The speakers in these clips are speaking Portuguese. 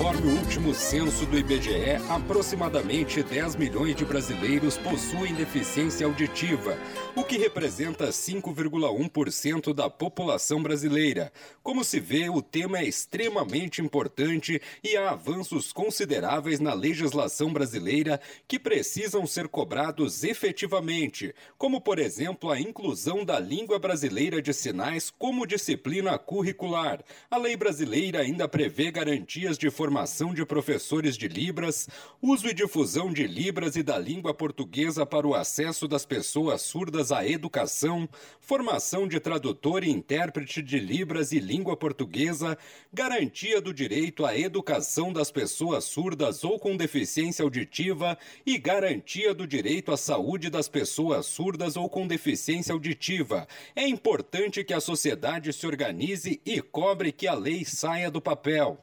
Conforme o último censo do IBGE, aproximadamente 10 milhões de brasileiros possuem deficiência auditiva, o que representa 5,1% da população brasileira. Como se vê, o tema é extremamente importante e há avanços consideráveis na legislação brasileira que precisam ser cobrados efetivamente, como, por exemplo, a inclusão da língua brasileira de sinais como disciplina curricular. A lei brasileira ainda prevê garantias de formação de professores de Libras, uso e difusão de Libras e da língua portuguesa para o acesso das pessoas surdas à educação, formação de tradutor e intérprete de Libras e língua portuguesa, garantia do direito à educação das pessoas surdas ou com deficiência auditiva e garantia do direito à saúde das pessoas surdas ou com deficiência auditiva. É importante que a sociedade se organize e cobre que a lei saia do papel.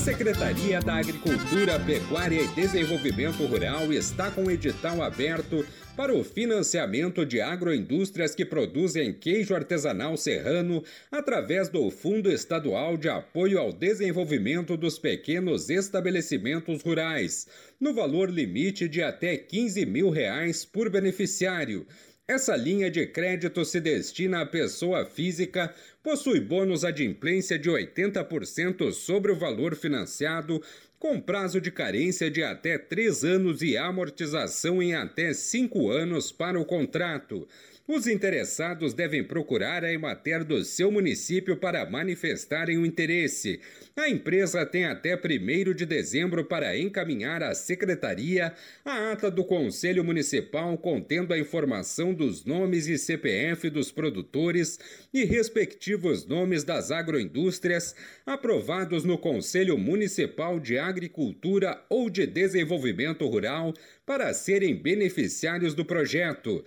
A Secretaria da Agricultura, Pecuária e Desenvolvimento Rural está com edital aberto para o financiamento de agroindústrias que produzem queijo artesanal serrano através do Fundo Estadual de Apoio ao Desenvolvimento dos Pequenos Estabelecimentos Rurais, no valor limite de até 15 mil reais por beneficiário. Essa linha de crédito se destina à pessoa física, possui bônus adimplência de 80% sobre o valor financiado, com prazo de carência de até 3 anos e amortização em até 5 anos para o contrato. Os interessados devem procurar a Emater do seu município para manifestarem o interesse. A empresa tem até 1 de dezembro para encaminhar à Secretaria a ata do Conselho Municipal contendo a informação dos nomes e CPF dos produtores e respectivos nomes das agroindústrias aprovados no Conselho Municipal de Agricultura ou de Desenvolvimento Rural para serem beneficiários do projeto.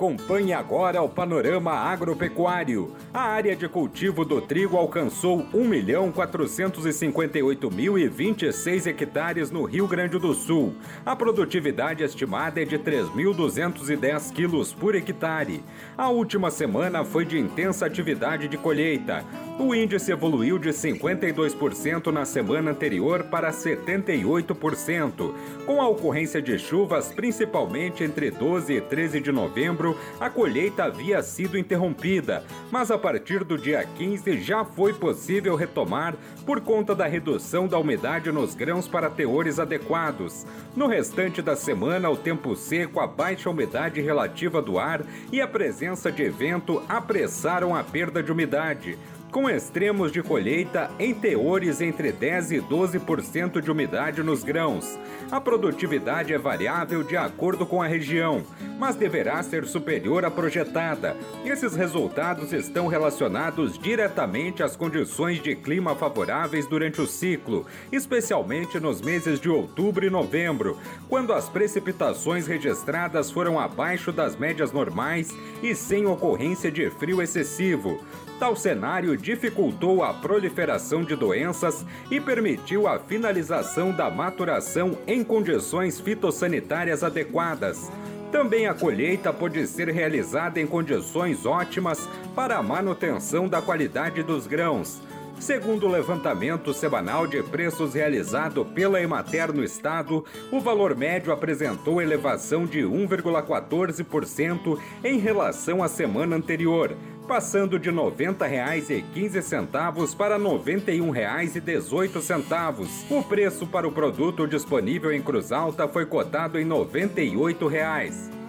Acompanhe agora o panorama agropecuário. A área de cultivo do trigo alcançou 1.458.026 hectares no Rio Grande do Sul. A produtividade estimada é de 3.210 quilos por hectare. A última semana foi de intensa atividade de colheita. O índice evoluiu de 52% na semana anterior para 78%. Com a ocorrência de chuvas, principalmente entre 12 e 13 de novembro, a colheita havia sido interrompida, mas a partir do dia 15 já foi possível retomar por conta da redução da umidade nos grãos para teores adequados. No restante da semana, o tempo seco, a baixa umidade relativa do ar e a presença de vento apressaram a perda de umidade com extremos de colheita em teores entre 10 e 12% de umidade nos grãos. A produtividade é variável de acordo com a região, mas deverá ser superior à projetada. Esses resultados estão relacionados diretamente às condições de clima favoráveis durante o ciclo, especialmente nos meses de outubro e novembro, quando as precipitações registradas foram abaixo das médias normais e sem ocorrência de frio excessivo. Tal cenário dificultou a proliferação de doenças e permitiu a finalização da maturação em condições fitossanitárias adequadas. Também a colheita pode ser realizada em condições ótimas para a manutenção da qualidade dos grãos. Segundo o levantamento semanal de preços realizado pela Emater no estado, o valor médio apresentou elevação de 1,14% em relação à semana anterior, passando de R$ 90,15 para R$ 91,18. O preço para o produto disponível em Cruz Alta foi cotado em 98 reais.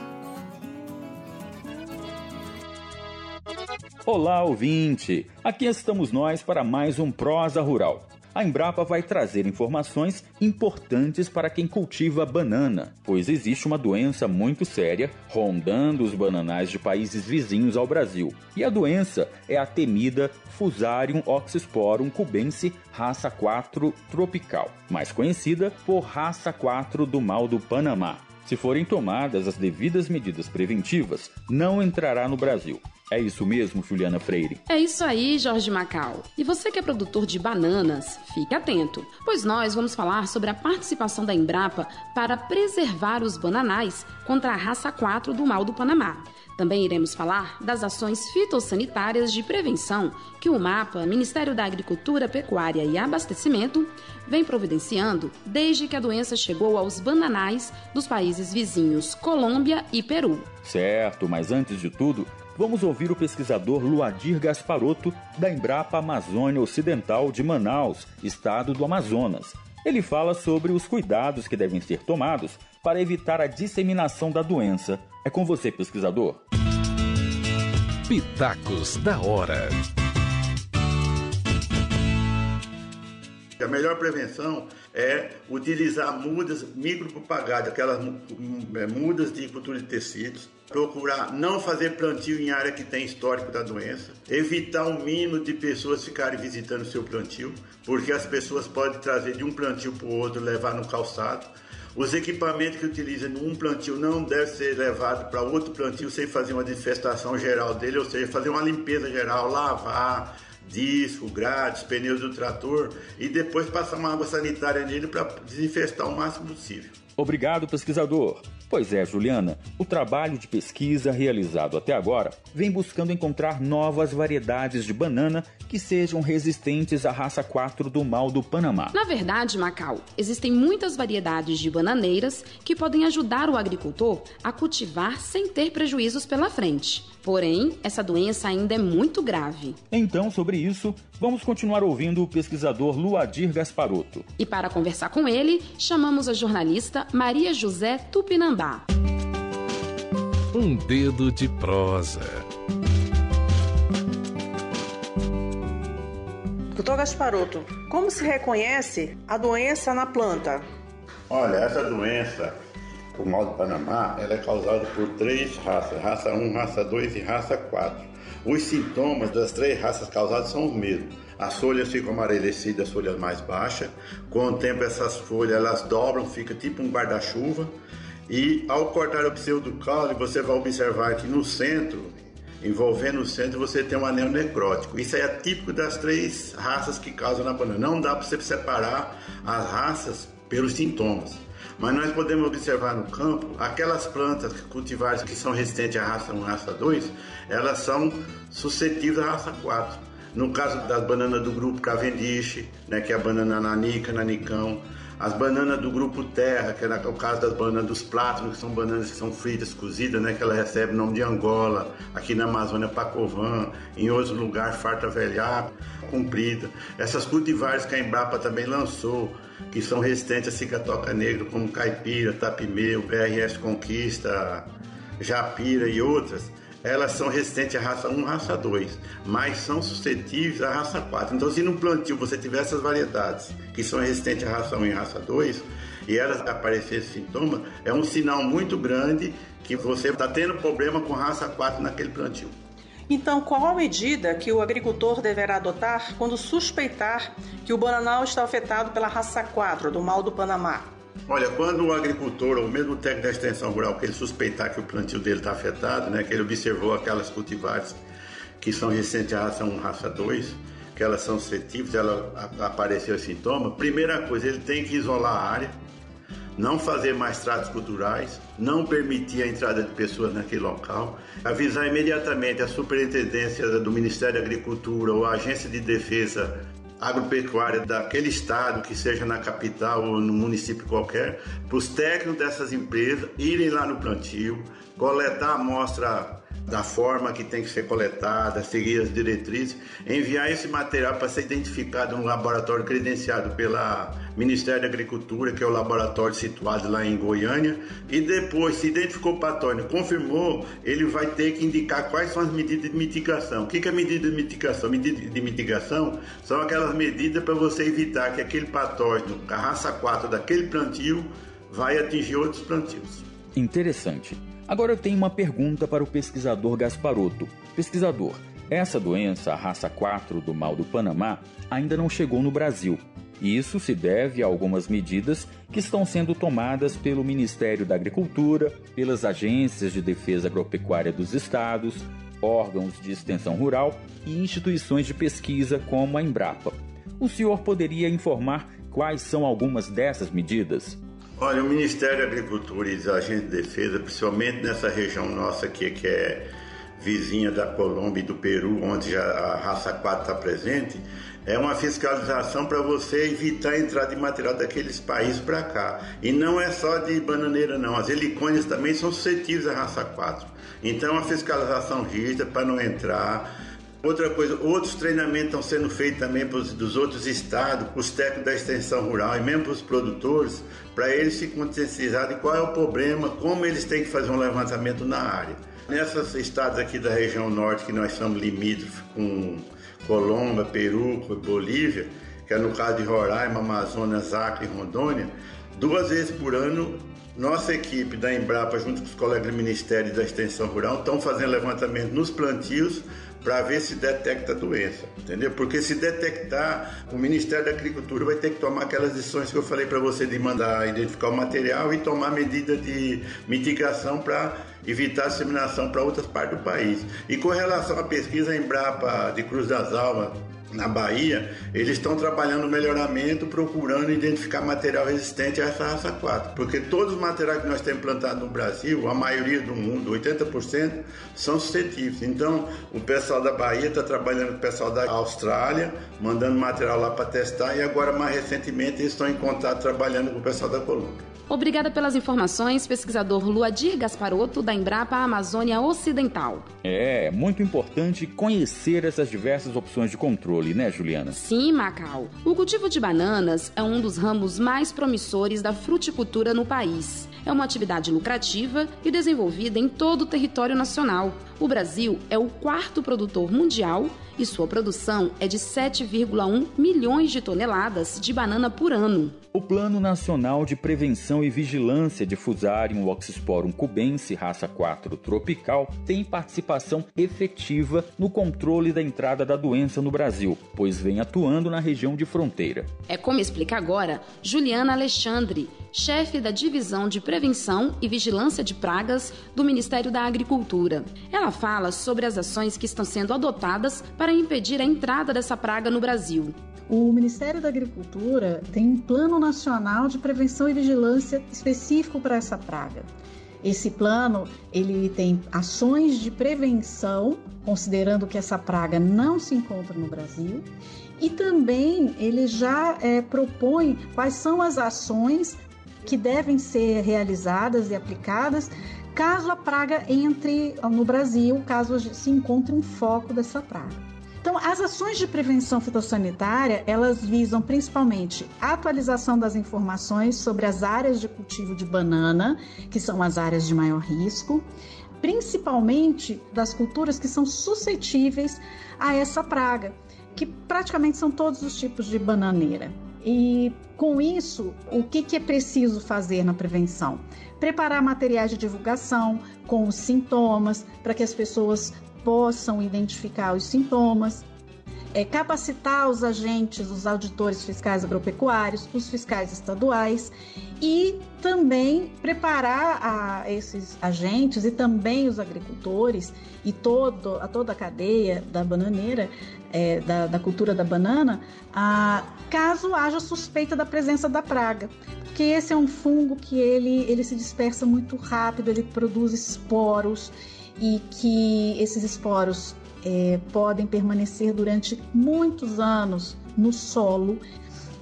Olá, ouvinte! Aqui estamos nós para mais um Prosa Rural. a Embrapa vai trazer informações importantes para quem cultiva banana, pois existe uma doença muito séria rondando os bananais de países vizinhos ao Brasil. E a doença é a temida Fusarium oxysporum cubense raça 4 tropical, mais conhecida por raça 4 do mal do Panamá. Se forem tomadas as devidas medidas preventivas, não entrará no Brasil. É isso mesmo, Juliana Freire? É isso aí, Jorge Macau. E você que é produtor de bananas, fique atento, pois nós vamos falar sobre a participação da Embrapa para preservar os bananais contra a raça 4 do mal do Panamá. Também iremos falar das ações fitossanitárias de prevenção que o MAPA, Ministério da Agricultura, Pecuária e Abastecimento, vem providenciando desde que a doença chegou aos bananais dos países vizinhos Colômbia e Peru. Certo, mas antes de tudo, vamos ouvir o pesquisador Luadir Gasparotto, da Embrapa Amazônia Ocidental de Manaus, estado do Amazonas. Ele fala sobre os cuidados que devem ser tomados para evitar a disseminação da doença. É com você, pesquisador. Pitacos da Hora. A melhor prevenção é utilizar mudas micropropagadas, aquelas é, mudas de cultura de tecidos, procurar não fazer plantio em área que tem histórico da doença, evitar o mínimo de pessoas ficarem visitando seu plantio, porque as pessoas podem trazer de um plantio para o outro, levar no calçado. Os equipamentos que utilizam num plantio não devem ser levados para outro plantio sem fazer uma desinfestação geral dele, ou seja, fazer uma limpeza geral, lavar, disco, grades, pneus do trator e depois passar uma água sanitária nele para desinfestar o máximo possível. Obrigado, pesquisador. Pois é, Juliana, o trabalho de pesquisa realizado até agora vem buscando encontrar novas variedades de banana que sejam resistentes à raça 4 do mal do Panamá. Na verdade, Macau, existem muitas variedades de bananeiras que podem ajudar o agricultor a cultivar sem ter prejuízos pela frente. Porém, essa doença ainda é muito grave. Então, sobre isso, vamos continuar ouvindo o pesquisador Luadir Gasparotto. E para conversar com ele, chamamos a jornalista Maria José Tupinambá. Um dedo de prosa. Doutor Gasparotto, como se reconhece a doença na planta? Olha, essa doença o mal do Panamá, ela é causada por três raças, raça 1, raça 2 e raça 4. Os sintomas das três raças causadas são os mesmos. As folhas ficam amarelecidas, as folhas mais baixas. Com o tempo essas folhas elas dobram, fica tipo um guarda-chuva. E ao cortar o pseudocaule, você vai observar que no centro, envolvendo o centro, você tem um anel necrótico. Isso é típico das três raças que causam na banana. Não dá para você separar as raças pelos sintomas. Mas nós podemos observar no campo aquelas plantas cultivares que são resistentes à raça 1 raça 2, elas são suscetíveis à raça 4. No caso das bananas do grupo Cavendish, né, que é a banana nanica, nanicão, as bananas do grupo Terra, que é o caso das bananas dos plátanos, que são bananas que são fritas, cozidas, né, que ela recebe o nome de Angola, aqui na Amazônia Pacovan, em outros lugares Farta Velhaco, comprida. Essas cultivares que a Embrapa também lançou, que são resistentes a cicatoca negro, como caipira, tapimeu, BRS Conquista, japira e outras, elas são resistentes à raça 1 raça 2, mas são suscetíveis à raça 4. Então, se no plantio você tiver essas variedades que são resistentes à raça 1 e raça 2, e elas aparecerem sintoma, é um sinal muito grande que você está tendo problema com raça 4 naquele plantio. Então, qual a medida que o agricultor deverá adotar quando suspeitar que o bananal está afetado pela raça 4 do mal do Panamá? Olha, quando o agricultor ou mesmo o técnico da extensão rural que ele suspeitar que o plantio dele está afetado, né, que ele observou aquelas cultivares que são recentes à raça 1, raça 2, que elas são suscetíveis, ela apareceu sintoma, primeira coisa, ele tem que isolar a área, não fazer mais tratos culturais, não permitir a entrada de pessoas naquele local, avisar imediatamente a superintendência do Ministério da Agricultura ou a Agência de Defesa Agropecuária daquele estado, que seja na capital ou no município qualquer, para os técnicos dessas empresas irem lá no plantio, coletar a amostra da forma que tem que ser coletada, seguir as diretrizes, enviar esse material para ser identificado no laboratório credenciado pela Ministério da Agricultura, que é o laboratório situado lá em Goiânia, e depois, se identificou o patógeno, confirmou, ele vai ter que indicar quais são as medidas de mitigação. O que é medida de mitigação? Medida de mitigação são aquelas medidas para você evitar que aquele patógeno, a raça 4 daquele plantio, vai atingir outros plantios. Interessante. Agora eu tenho uma pergunta para o pesquisador Gasparotto. Pesquisador, essa doença, a raça 4 do mal do Panamá, ainda não chegou no Brasil. Isso se deve a algumas medidas que estão sendo tomadas pelo Ministério da Agricultura, pelas agências de defesa agropecuária dos estados, órgãos de extensão rural e instituições de pesquisa como a Embrapa. O senhor poderia informar quais são algumas dessas medidas? Olha, o Ministério da Agricultura e os agentes de defesa, principalmente nessa região nossa aqui, que é vizinha da Colômbia e do Peru, onde já a raça 4 está presente, é uma fiscalização para você evitar a entrada de material daqueles países para cá. E não é só de bananeira, não. As helicônias também são suscetíveis à raça 4. Então, a fiscalização rígida para não entrar Outra coisa, outros treinamentos estão sendo feitos também pros, dos outros estados, para os técnicos da extensão rural e mesmo para os produtores, para eles se conscientizarem qual é o problema, como eles têm que fazer um levantamento na área. Nessas estados aqui da região norte, que nós somos limítrofes com Colômbia, Peru, Bolívia, que é no caso de Roraima, Amazonas, Acre e Rondônia, duas vezes por ano nossa equipe da Embrapa, junto com os colegas do Ministério da Extensão Rural, estão fazendo levantamento nos plantios para ver se detecta a doença, entendeu? Porque se detectar, o Ministério da Agricultura vai ter que tomar aquelas decisões que eu falei para você de mandar identificar o material e tomar medida de mitigação para evitar a disseminação para outras partes do país. E com relação à pesquisa Embrapa de Cruz das Almas, na Bahia, eles estão trabalhando melhoramento, procurando identificar material resistente a essa raça 4, porque todos os materiais que nós temos plantado no Brasil, a maioria do mundo, 80%, são suscetíveis. Então, o pessoal da Bahia está trabalhando com o pessoal da Austrália, mandando material lá para testar, e agora, mais recentemente, eles estão em contato trabalhando com o pessoal da Colômbia. Obrigada pelas informações, pesquisador Luadir Gasparotto, da Embrapa Amazônia Ocidental. É, muito importante conhecer essas diversas opções de controle, né, Juliana? Sim, Macau. O cultivo de bananas é um dos ramos mais promissores da fruticultura no país. É uma atividade lucrativa e desenvolvida em todo o território nacional. O Brasil é o quarto produtor mundial e sua produção é de 7,1 milhões de toneladas de banana por ano. O Plano Nacional de Prevenção e Vigilância de Fusarium Oxysporum cubense raça 4 tropical tem participação efetiva no controle da entrada da doença no Brasil, pois vem atuando na região de fronteira. É como explica agora Juliana Alexandre, chefe da Divisão de Prevenção e Vigilância de Pragas do Ministério da Agricultura. Ela fala sobre as ações que estão sendo adotadas para impedir a entrada dessa praga no Brasil. O Ministério da Agricultura tem um plano nacional de prevenção e vigilância específico para essa praga. Esse plano ele tem ações de prevenção, considerando que essa praga não se encontra no Brasil, e também ele já é, propõe quais são as ações que devem ser realizadas e aplicadas caso a praga entre no Brasil, caso se encontre um foco dessa praga. Então, as ações de prevenção fitossanitária, elas visam principalmente a atualização das informações sobre as áreas de cultivo de banana, que são as áreas de maior risco, principalmente das culturas que são suscetíveis a essa praga, que praticamente são todos os tipos de bananeira. E com isso, o que, que é preciso fazer na prevenção? Preparar materiais de divulgação com os sintomas para que as pessoas possam identificar os sintomas, é, capacitar os agentes, os auditores fiscais agropecuários, os fiscais estaduais e também preparar a esses agentes e também os agricultores e todo, a toda a cadeia da bananeira, é, da, da, cultura da banana, a, caso haja suspeita da presença da praga. Porque esse é um fungo que ele, ele se dispersa muito rápido, ele produz esporos e que esses esporos é, podem permanecer durante muitos anos no solo.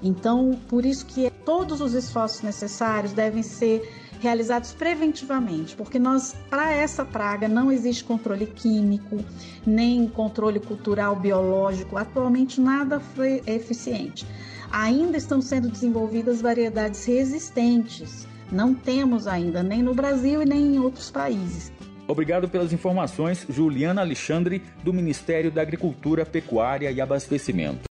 Então, por isso que todos os esforços necessários devem ser realizados preventivamente, porque nós para essa praga não existe controle químico, nem controle cultural biológico, atualmente nada foi eficiente. Ainda estão sendo desenvolvidas variedades resistentes. Não temos ainda nem no Brasil e nem em outros países. Obrigado pelas informações, Juliana Alexandre, do Ministério da Agricultura, Pecuária e Abastecimento.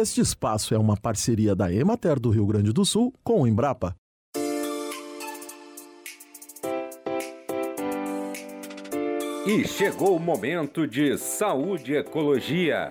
Este espaço é uma parceria da Emater do Rio Grande do Sul com o Embrapa. E chegou o momento de saúde e ecologia.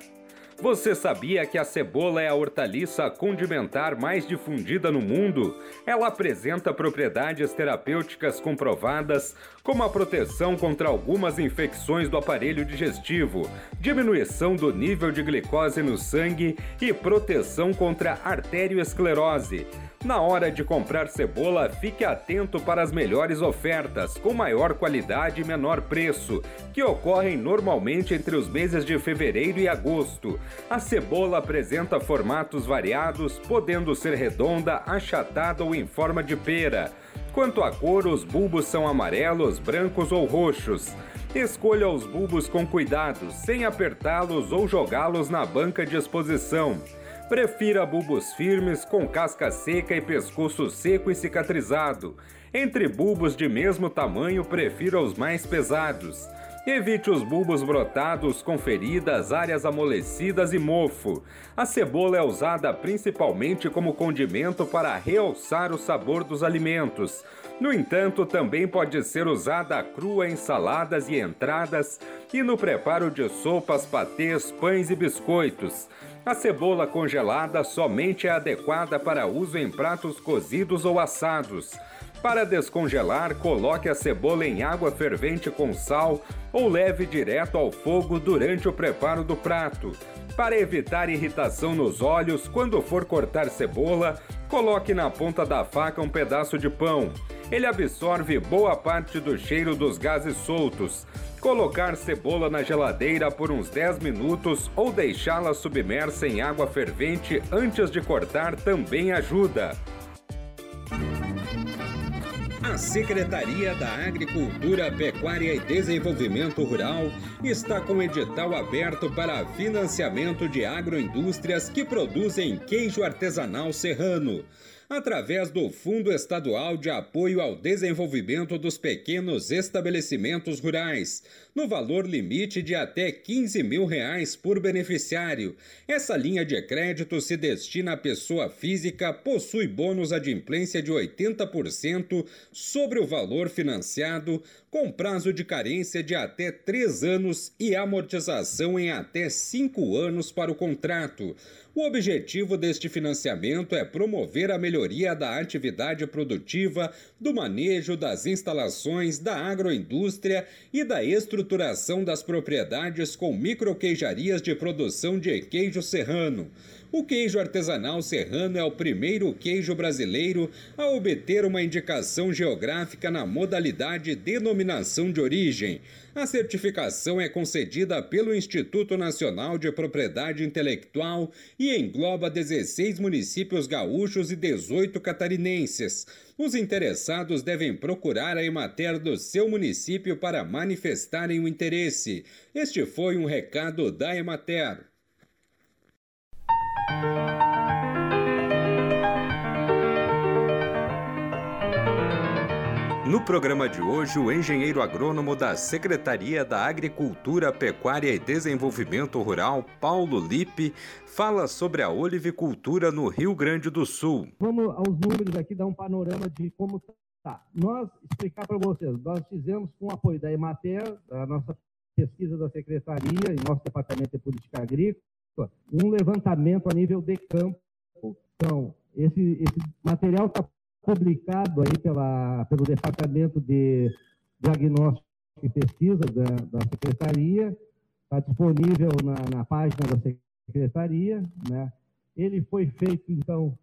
Você sabia que a cebola é a hortaliça condimentar mais difundida no mundo? Ela apresenta propriedades terapêuticas comprovadas, como a proteção contra algumas infecções do aparelho digestivo, diminuição do nível de glicose no sangue e proteção contra arteriosclerose. Na hora de comprar cebola, fique atento para as melhores ofertas, com maior qualidade e menor preço, que ocorrem normalmente entre os meses de fevereiro e agosto. A cebola apresenta formatos variados, podendo ser redonda, achatada ou em forma de pera. Quanto à cor, os bulbos são amarelos, brancos ou roxos. Escolha os bulbos com cuidado, sem apertá-los ou jogá-los na banca de exposição. Prefira bulbos firmes, com casca seca e pescoço seco e cicatrizado. Entre bulbos de mesmo tamanho, prefira os mais pesados. Evite os bulbos brotados com feridas, áreas amolecidas e mofo. A cebola é usada principalmente como condimento para realçar o sabor dos alimentos. No entanto, também pode ser usada crua em saladas e entradas e no preparo de sopas, patês, pães e biscoitos. A cebola congelada somente é adequada para uso em pratos cozidos ou assados. Para descongelar, coloque a cebola em água fervente com sal ou leve direto ao fogo durante o preparo do prato. Para evitar irritação nos olhos, quando for cortar cebola, coloque na ponta da faca um pedaço de pão. Ele absorve boa parte do cheiro dos gases soltos. Colocar cebola na geladeira por uns 10 minutos ou deixá-la submersa em água fervente antes de cortar também ajuda. A Secretaria da Agricultura, Pecuária e Desenvolvimento Rural está com edital aberto para financiamento de agroindústrias que produzem queijo artesanal serrano através do Fundo Estadual de Apoio ao Desenvolvimento dos Pequenos Estabelecimentos Rurais, no valor limite de até 15 mil reais por beneficiário. Essa linha de crédito se destina à pessoa física, possui bônus adimplência de 80% sobre o valor financiado, com prazo de carência de até três anos e amortização em até cinco anos para o contrato. O objetivo deste financiamento é promover a melhoria da atividade produtiva, do manejo das instalações, da agroindústria e da estruturação das propriedades com microqueijarias de produção de queijo serrano. O queijo artesanal serrano é o primeiro queijo brasileiro a obter uma indicação geográfica na modalidade denominação de origem. A certificação é concedida pelo Instituto Nacional de Propriedade Intelectual e engloba 16 municípios gaúchos e 18 catarinenses. Os interessados devem procurar a Emater do seu município para manifestarem o interesse. Este foi um recado da Emater. No programa de hoje, o engenheiro agrônomo da Secretaria da Agricultura, Pecuária e Desenvolvimento Rural, Paulo Lipe, fala sobre a olivicultura no Rio Grande do Sul. Vamos aos números aqui, dar um panorama de como está. Nós, explicar para vocês, nós fizemos com o apoio da Emater, da nossa pesquisa da Secretaria e nosso Departamento de Política Agrícola, um levantamento a nível de campo. Então, esse, esse material está publicado aí pela, pelo Departamento de Diagnóstico e Pesquisa da, da Secretaria, está disponível na, na, página da Secretaria. Né? Ele foi feito, então,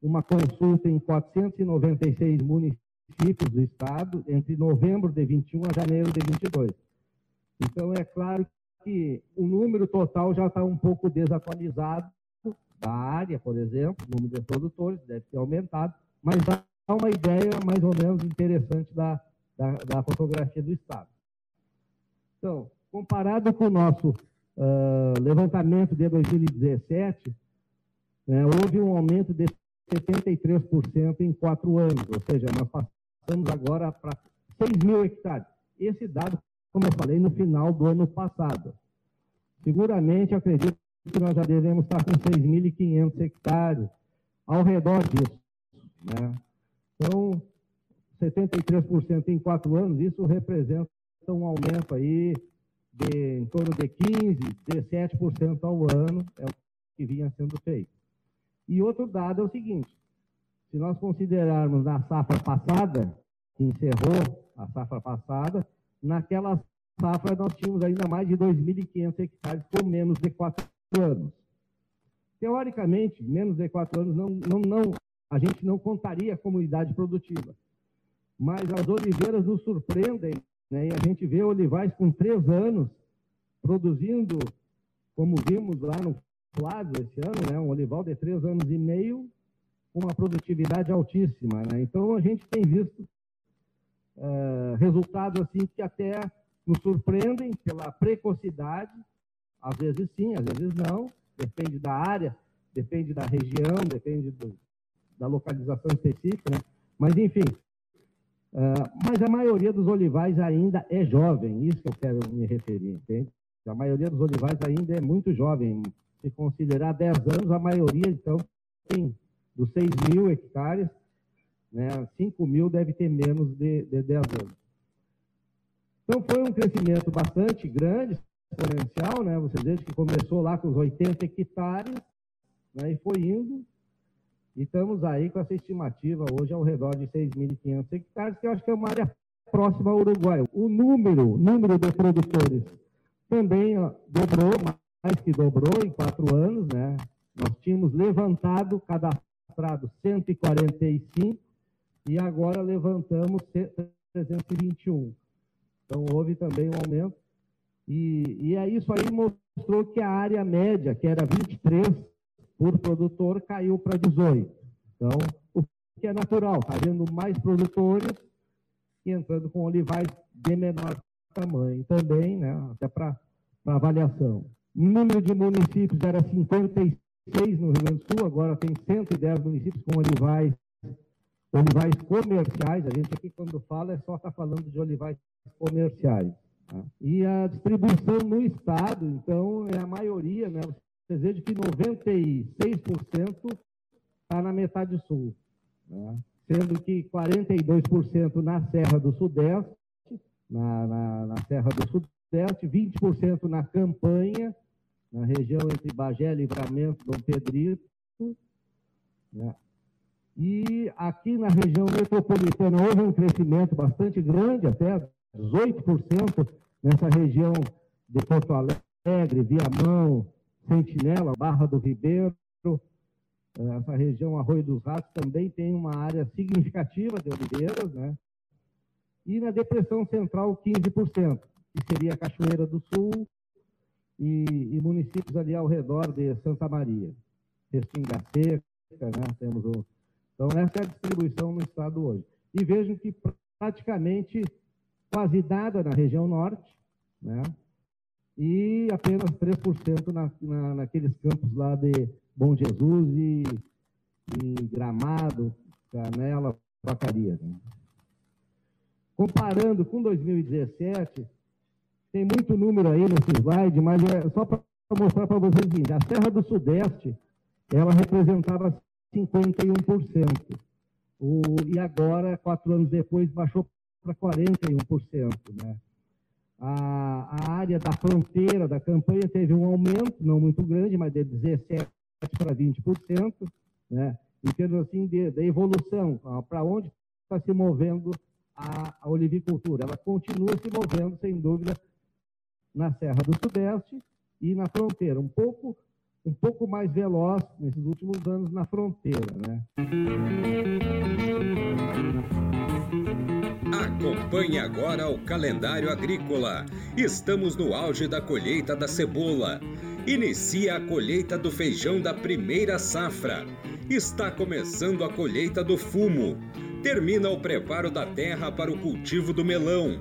uma consulta em 496 municípios do Estado, entre novembro de 21 a janeiro de 22. Então, é claro que o número total já está um pouco desatualizado, da área, por exemplo, o número de produtores deve ter aumentado, mas dá uma ideia mais ou menos interessante da, da, da fotografia do Estado. Então, comparado com o nosso uh, levantamento de 2017, né, houve um aumento de 73% em quatro anos, ou seja, nós passamos agora para 6 mil hectares. Esse dado, como eu falei, no final do ano passado. Seguramente, acredito que nós já devemos estar com 6.500 hectares ao redor disso. Né? Então, 73% em quatro anos, isso representa um aumento aí de em torno de 15%, 17% ao ano, é o que vinha sendo feito. E outro dado é o seguinte, se nós considerarmos a safra passada, que encerrou a safra passada, naquela safra nós tínhamos ainda mais de 2.500 hectares com menos de 4 anos. Teoricamente, menos de 4 anos, não, não, não, a gente não contaria como idade produtiva. Mas as oliveiras nos surpreendem, né? e a gente vê olivais com 3 anos produzindo, como vimos lá no Flávio esse ano, né? um olival de 3 anos e meio, com uma produtividade altíssima. Né? Então, a gente tem visto uh, resultados assim que até nos surpreendem pela precocidade, às vezes sim, às vezes não, depende da área, depende da região, depende do, da localização específica, né? mas enfim. Uh, mas a maioria dos olivais ainda é jovem, isso que eu quero me referir, entende? A maioria dos olivais ainda é muito jovem. Se considerar 10 anos, a maioria, então, tem dos 6 mil hectares, né, 5 mil deve ter menos de, de 10 anos. Então, foi um crescimento bastante grande, exponencial, né? Você veja que começou lá com os 80 hectares, né, e foi indo, e estamos aí com essa estimativa hoje ao redor de 6.500 hectares, que eu acho que é uma área próxima ao Uruguai. O número, número de produtores também dobrou, mais que dobrou em quatro anos, né? Nós tínhamos levantado, cadastrado 145 e agora levantamos 321. Então, houve também um aumento. E, e é isso aí mostrou que a área média, que era 23 por produtor, caiu para 18. Então, o que é natural, havendo mais produtores e entrando com olivais de menor tamanho também, né, até para avaliação. O número de municípios era 56 no Rio Grande do Sul, agora tem 110 municípios com olivais, olivais comerciais. A gente aqui, quando fala, é só está falando de olivais comerciais. Tá? E a distribuição no estado, então, é a maioria, né? Você vê que 96% está na metade sul, né? sendo que 42% na Serra do Sudeste, na, na, na Serra do Sudeste, 20% na campanha, na região entre Bagé, Livramento, Dom Pedrito, né? E aqui na região metropolitana houve um crescimento bastante grande, até 18% nessa região de Porto Alegre, Viamão, Sentinela, Barra do Ribeiro. Essa região Arroio dos Ratos também tem uma área significativa de oliveiras, né? E na Depressão Central, 15%, que seria a Cachoeira do Sul e, e municípios ali ao redor de Santa Maria. Restinga Seca, né? Temos o então, essa é a distribuição no estado hoje. E vejam que praticamente quase nada na região norte, né? e apenas 3% na, na, naqueles campos lá de Bom Jesus e, e Gramado, Canela, Vacaria. Né? Comparando com 2017, tem muito número aí nesse slide, mas é só para mostrar para vocês o a Serra do Sudeste, ela representava 51%. O, e agora, quatro anos depois, baixou para 41%. Né? A, a, área da fronteira da campanha teve um aumento, não muito grande, mas de 17% para 20%, né? em termos assim, de, de evolução, para onde está se movendo a, a olivicultura. Ela continua se movendo, sem dúvida, na Serra do Sudeste e na fronteira, um pouco um pouco mais veloz nesses últimos anos na fronteira. Né? Acompanhe agora o calendário agrícola. Estamos no auge da colheita da cebola Inicia a colheita do feijão da primeira safra. Está começando a colheita do fumo. Termina o preparo da terra para o cultivo do melão.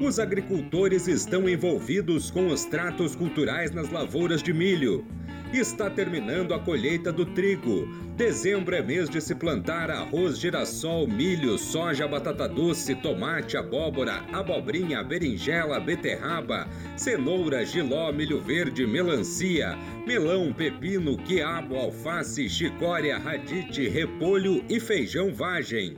Os agricultores estão envolvidos com os tratos culturais nas lavouras de milho. Está terminando a colheita do trigo. Dezembro é mês de se plantar arroz, girassol, milho, soja, batata doce, tomate, abóbora, abobrinha, berinjela, beterraba, cenoura, giló, milho verde, melancia, melão, pepino, quiabo, alface, chicória, radite, repolho e feijão vagem.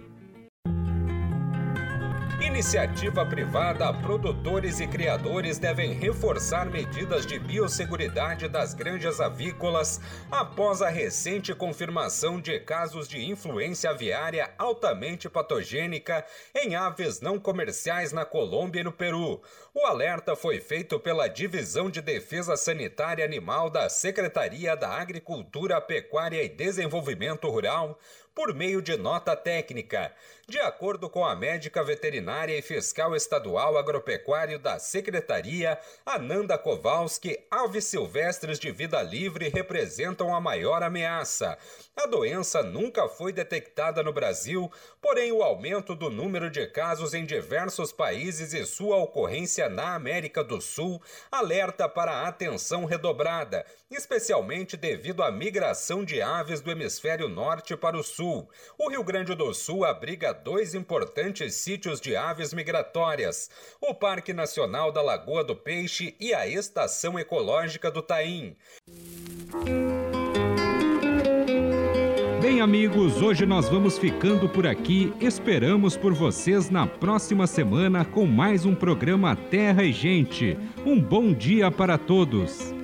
Iniciativa privada, produtores e criadores devem reforçar medidas de biosseguridade das granjas avícolas após a recente confirmação de casos de influência aviária altamente patogênica em aves não comerciais na Colômbia e no Peru. O alerta foi feito pela Divisão de Defesa Sanitária Animal da Secretaria da Agricultura, Pecuária e Desenvolvimento Rural por meio de nota técnica. De acordo com a médica veterinária e fiscal estadual agropecuário da Secretaria, Ananda Kowalski, aves silvestres de vida livre representam a maior ameaça. A doença nunca foi detectada no Brasil, porém o aumento do número de casos em diversos países e sua ocorrência na América do Sul alerta para a atenção redobrada, especialmente devido à migração de aves do hemisfério norte para o sul. O Rio Grande do Sul abriga dois importantes sítios de aves migratórias: o Parque Nacional da Lagoa do Peixe e a Estação Ecológica do Taim. Bem, amigos, hoje nós vamos ficando por aqui. Esperamos por vocês na próxima semana com mais um programa Terra e Gente. Um bom dia para todos.